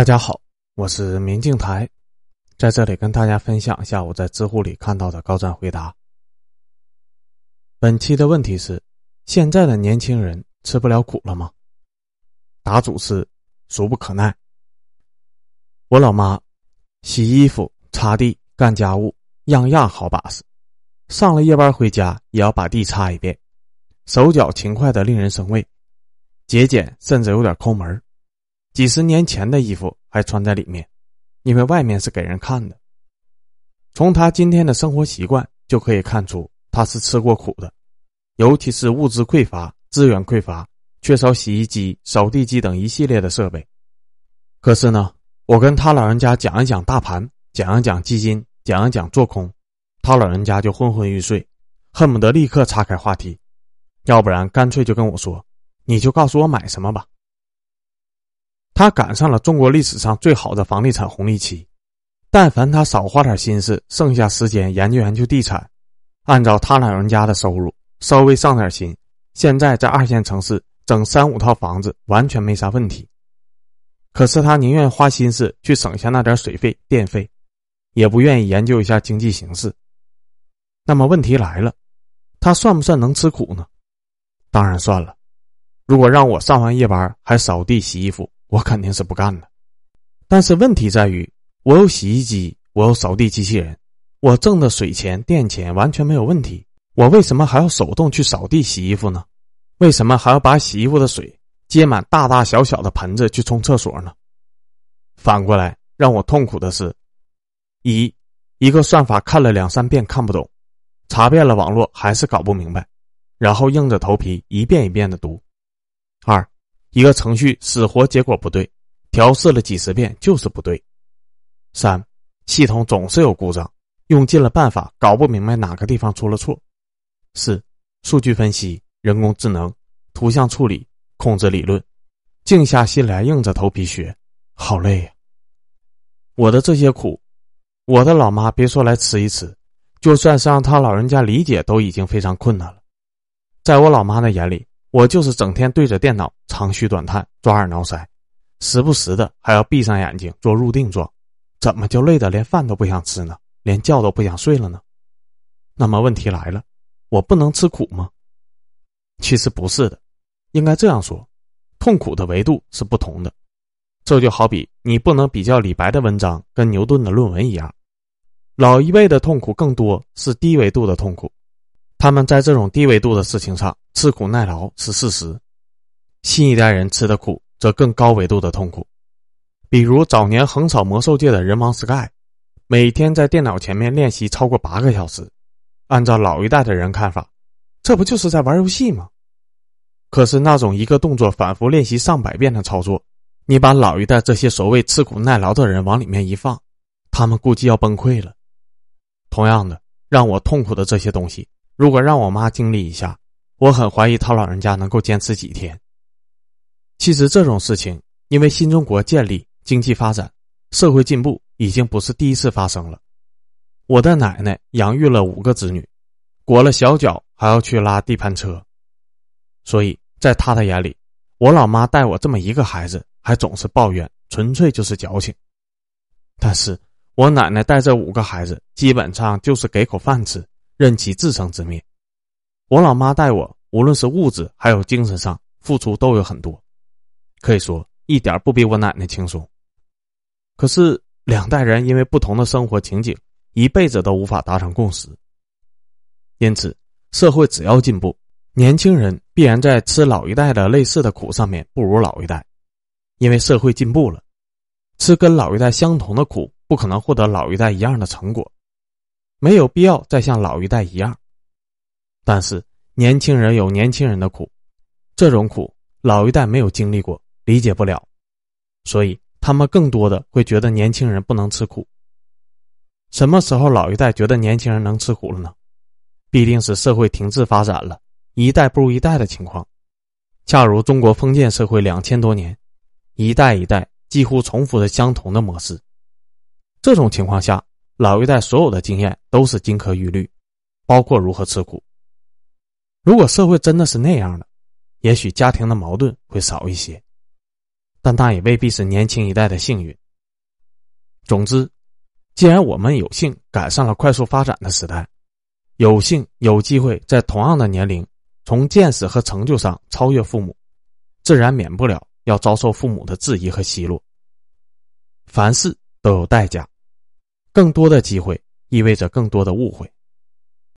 大家好，我是明镜台，在这里跟大家分享一下我在知乎里看到的高赞回答。本期的问题是：现在的年轻人吃不了苦了吗？答主是俗不可耐。我老妈洗衣服、擦地、干家务，样样好把式。上了夜班回家也要把地擦一遍，手脚勤快的令人生畏，节俭甚至有点抠门几十年前的衣服还穿在里面，因为外面是给人看的。从他今天的生活习惯就可以看出，他是吃过苦的，尤其是物资匮乏、资源匮乏、缺少洗衣机、扫地机等一系列的设备。可是呢，我跟他老人家讲一讲大盘，讲一讲基金，讲一讲做空，他老人家就昏昏欲睡，恨不得立刻岔开话题，要不然干脆就跟我说：“你就告诉我买什么吧。”他赶上了中国历史上最好的房地产红利期，但凡他少花点心思，剩下时间研究研究地产，按照他老人家的收入，稍微上点心，现在在二线城市整三五套房子完全没啥问题。可是他宁愿花心思去省下那点水费电费，也不愿意研究一下经济形势。那么问题来了，他算不算能吃苦呢？当然算了。如果让我上完夜班还扫地洗衣服，我肯定是不干的，但是问题在于，我有洗衣机，我有扫地机器人，我挣的水钱、电钱完全没有问题。我为什么还要手动去扫地、洗衣服呢？为什么还要把洗衣服的水接满大大小小的盆子去冲厕所呢？反过来让我痛苦的是，一一个算法看了两三遍看不懂，查遍了网络还是搞不明白，然后硬着头皮一遍一遍的读；二。一个程序死活结果不对，调试了几十遍就是不对。三，系统总是有故障，用尽了办法搞不明白哪个地方出了错。四，数据分析、人工智能、图像处理、控制理论，静下心来硬着头皮学，好累呀。我的这些苦，我的老妈别说来吃一吃，就算是让她老人家理解都已经非常困难了。在我老妈的眼里。我就是整天对着电脑长吁短叹、抓耳挠腮，时不时的还要闭上眼睛做入定状，怎么就累得连饭都不想吃呢？连觉都不想睡了呢？那么问题来了，我不能吃苦吗？其实不是的，应该这样说：痛苦的维度是不同的。这就好比你不能比较李白的文章跟牛顿的论文一样，老一辈的痛苦更多是低维度的痛苦。他们在这种低维度的事情上吃苦耐劳是事实，新一代人吃的苦则更高维度的痛苦。比如早年横扫魔兽界的人王 Sky，每天在电脑前面练习超过八个小时。按照老一代的人看法，这不就是在玩游戏吗？可是那种一个动作反复练习上百遍的操作，你把老一代这些所谓吃苦耐劳的人往里面一放，他们估计要崩溃了。同样的，让我痛苦的这些东西。如果让我妈经历一下，我很怀疑她老人家能够坚持几天。其实这种事情，因为新中国建立、经济发展、社会进步，已经不是第一次发生了。我的奶奶养育了五个子女，裹了小脚还要去拉地盘车，所以在她的眼里，我老妈带我这么一个孩子，还总是抱怨，纯粹就是矫情。但是我奶奶带这五个孩子，基本上就是给口饭吃。任其自生自灭。我老妈带我，无论是物质还有精神上付出都有很多，可以说一点不比我奶奶轻松。可是两代人因为不同的生活情景，一辈子都无法达成共识。因此，社会只要进步，年轻人必然在吃老一代的类似的苦上面不如老一代，因为社会进步了，吃跟老一代相同的苦，不可能获得老一代一样的成果。没有必要再像老一代一样，但是年轻人有年轻人的苦，这种苦老一代没有经历过，理解不了，所以他们更多的会觉得年轻人不能吃苦。什么时候老一代觉得年轻人能吃苦了呢？必定是社会停滞发展了，一代不如一代的情况。恰如中国封建社会两千多年，一代一代几乎重复着相同的模式，这种情况下。老一代所有的经验都是金科玉律，包括如何吃苦。如果社会真的是那样的，也许家庭的矛盾会少一些。但那也未必是年轻一代的幸运。总之，既然我们有幸赶上了快速发展的时代，有幸有机会在同样的年龄，从见识和成就上超越父母，自然免不了要遭受父母的质疑和奚落。凡事都有代价，更多的机会意味着更多的误会。